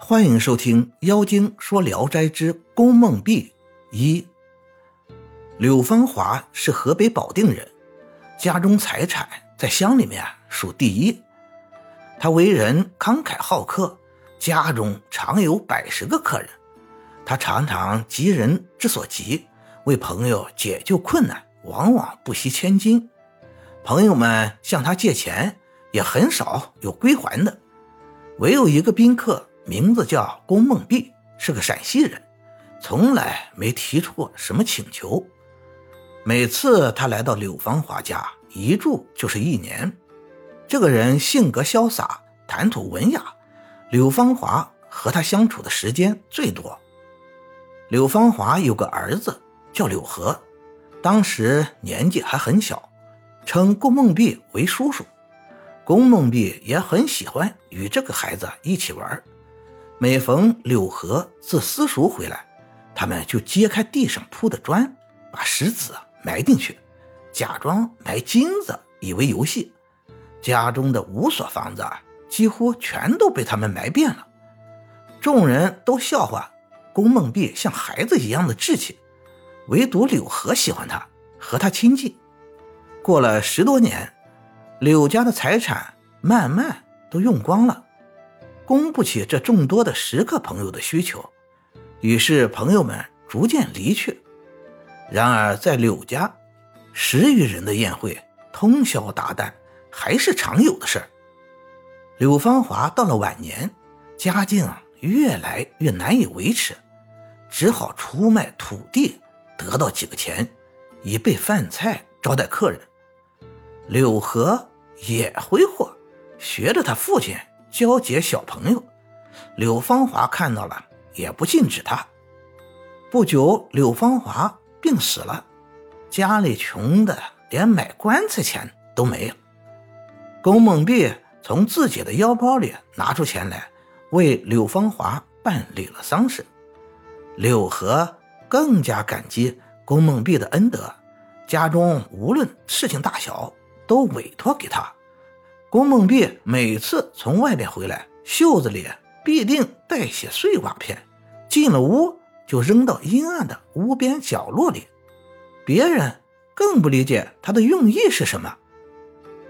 欢迎收听《妖精说聊斋之宫梦壁一》。柳芳华是河北保定人，家中财产在乡里面数第一。他为人慷慨好客，家中常有百十个客人。他常常急人之所急，为朋友解救困难，往往不惜千金。朋友们向他借钱，也很少有归还的。唯有一个宾客。名字叫龚梦碧，是个陕西人，从来没提出过什么请求。每次他来到柳芳华家，一住就是一年。这个人性格潇洒，谈吐文雅，柳芳华和他相处的时间最多。柳芳华有个儿子叫柳和，当时年纪还很小，称龚梦碧为叔叔。龚梦碧也很喜欢与这个孩子一起玩。每逢柳河自私塾回来，他们就揭开地上铺的砖，把石子埋进去，假装埋金子，以为游戏。家中的五所房子几乎全都被他们埋遍了。众人都笑话宫梦碧像孩子一样的志气，唯独柳河喜欢他，和他亲近。过了十多年，柳家的财产慢慢都用光了。供不起这众多的食客朋友的需求，于是朋友们逐渐离去。然而，在柳家，十余人的宴会通宵达旦还是常有的事柳芳华到了晚年，家境越来越难以维持，只好出卖土地得到几个钱，以备饭菜招待客人。柳河也挥霍，学着他父亲。交结小朋友，柳芳华看到了也不禁止他。不久，柳芳华病死了，家里穷的连买棺材钱都没有。龚梦碧从自己的腰包里拿出钱来，为柳芳华办理了丧事。柳河更加感激龚梦碧的恩德，家中无论事情大小都委托给他。宫梦碧每次从外边回来，袖子里必定带些碎瓦片，进了屋就扔到阴暗的屋边角落里。别人更不理解他的用意是什么。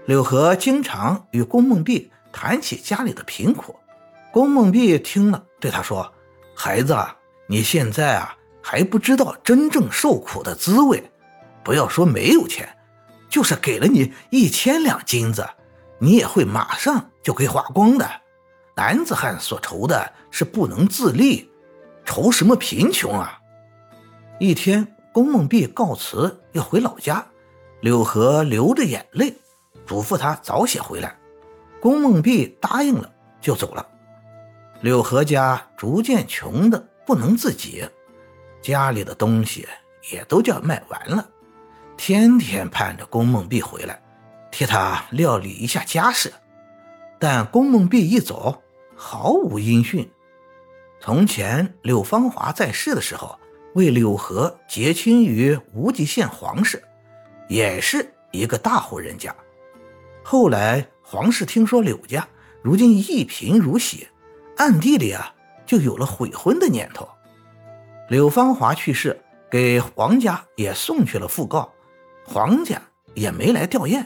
柳河经常与宫梦碧谈起家里的贫苦，宫梦碧听了对他说：“孩子，你现在啊还不知道真正受苦的滋味。不要说没有钱，就是给了你一千两金子。”你也会马上就给花光的。男子汉所愁的是不能自立，愁什么贫穷啊？一天，宫梦碧告辞要回老家，柳河流着眼泪，嘱咐他早些回来。宫梦碧答应了，就走了。柳河家逐渐穷的不能自己，家里的东西也都叫卖完了，天天盼着宫梦碧回来。替他料理一下家事，但宫梦碧一走，毫无音讯。从前柳芳华在世的时候，为柳河结亲于无极县黄氏，也是一个大户人家。后来皇室听说柳家如今一贫如洗，暗地里啊就有了悔婚的念头。柳芳华去世，给皇家也送去了讣告，皇家也没来吊唁。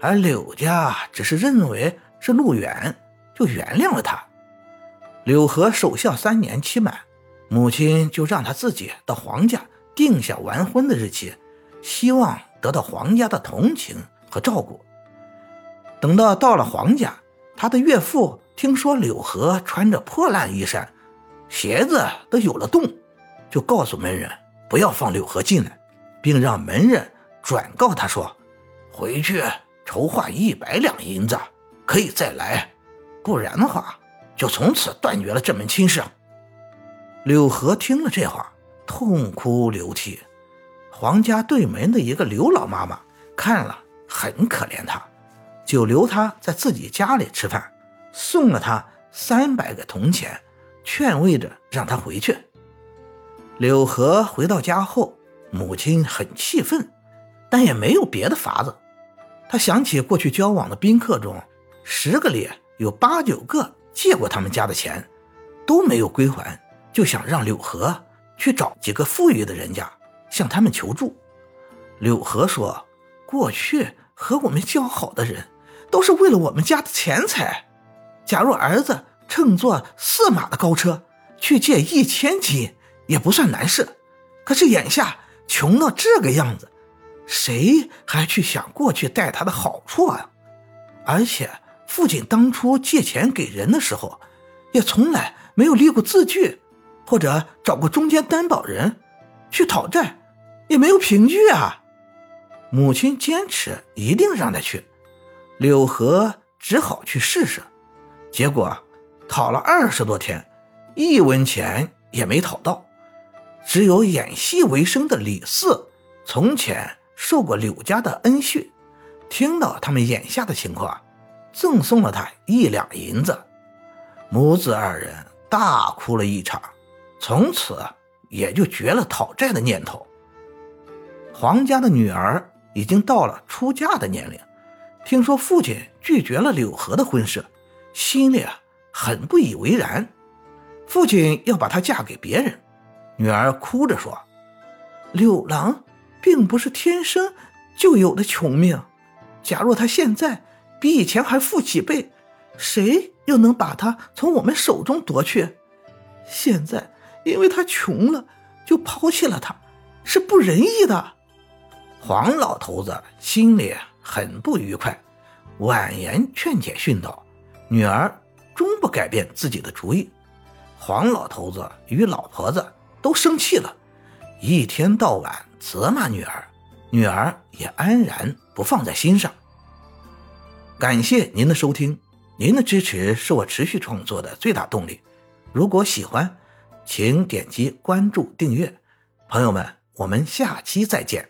而柳家只是认为是路远，就原谅了他。柳河守孝三年期满，母亲就让他自己到皇家定下完婚的日期，希望得到皇家的同情和照顾。等到到了皇家，他的岳父听说柳河穿着破烂衣衫，鞋子都有了洞，就告诉门人不要放柳河进来，并让门人转告他说：“回去。”筹划一百两银子，可以再来，不然的话，就从此断绝了这门亲事。柳河听了这话，痛哭流涕。皇家对门的一个刘老妈妈看了很可怜他，就留他在自己家里吃饭，送了他三百个铜钱，劝慰着让他回去。柳河回到家后，母亲很气愤，但也没有别的法子。他想起过去交往的宾客中，十个里有八九个借过他们家的钱，都没有归还，就想让柳河去找几个富裕的人家向他们求助。柳河说：“过去和我们交好的人，都是为了我们家的钱财。假如儿子乘坐四马的高车去借一千金，也不算难事。可是眼下穷到这个样子，谁还去想过去待他的好处啊？而且……”父亲当初借钱给人的时候，也从来没有立过字据，或者找过中间担保人去讨债，也没有凭据啊。母亲坚持一定让他去，柳河只好去试试。结果讨了二十多天，一文钱也没讨到。只有演戏为生的李四，从前受过柳家的恩训，听到他们眼下的情况。赠送了他一两银子，母子二人大哭了一场，从此也就绝了讨债的念头。黄家的女儿已经到了出嫁的年龄，听说父亲拒绝了柳河的婚事，心里啊很不以为然。父亲要把她嫁给别人，女儿哭着说：“柳郎并不是天生就有的穷命，假若他现在……”比以前还富几倍，谁又能把他从我们手中夺去？现在因为他穷了，就抛弃了他，是不仁义的。黄老头子心里很不愉快，婉言劝解训导，女儿终不改变自己的主意。黄老头子与老婆子都生气了，一天到晚责骂女儿，女儿也安然不放在心上。感谢您的收听，您的支持是我持续创作的最大动力。如果喜欢，请点击关注订阅。朋友们，我们下期再见。